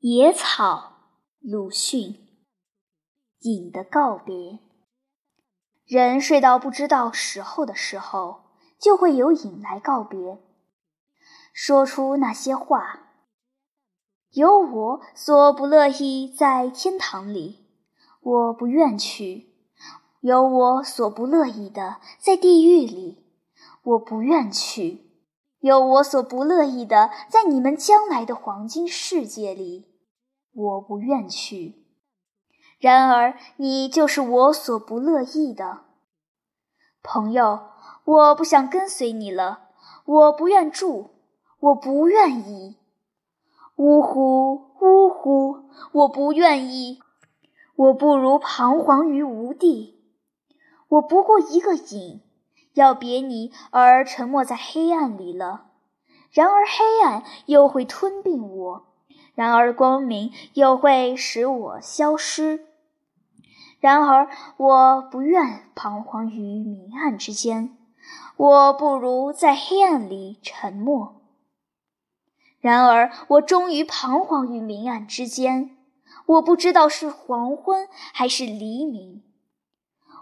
野草，鲁迅。影的告别。人睡到不知道时候的时候，就会有影来告别，说出那些话。有我所不乐意在天堂里，我不愿去；有我所不乐意的在地狱里，我不愿去。有我所不乐意的，在你们将来的黄金世界里，我不愿去。然而，你就是我所不乐意的，朋友。我不想跟随你了，我不愿住，我不愿意。呜呼，呜呼，我不愿意。我不如彷徨于无地，我不过一个影。要别你而沉没在黑暗里了，然而黑暗又会吞并我，然而光明又会使我消失。然而我不愿彷徨于明暗之间，我不如在黑暗里沉默。然而我终于彷徨于明暗之间，我不知道是黄昏还是黎明。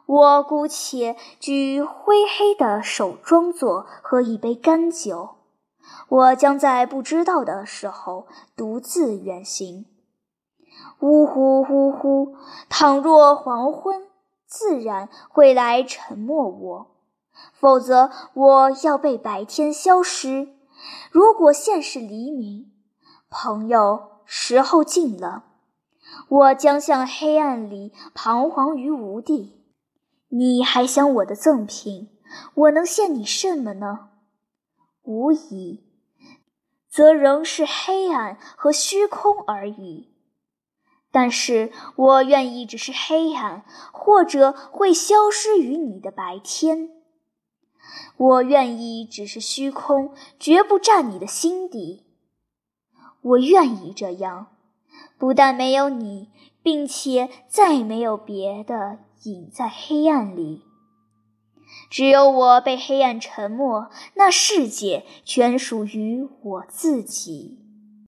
我姑且举灰黑的手，装作喝一杯干酒。我将在不知道的时候独自远行。呜呼呜呼！倘若黄昏，自然会来沉默我；否则，我要被白天消失。如果现是黎明，朋友，时候近了，我将向黑暗里彷徨于无地。你还想我的赠品？我能献你什么呢？无疑，则仍是黑暗和虚空而已。但是我愿意只是黑暗，或者会消失于你的白天。我愿意只是虚空，绝不占你的心底。我愿意这样，不但没有你，并且再没有别的。隐在黑暗里，只有我被黑暗沉默，那世界全属于我自己。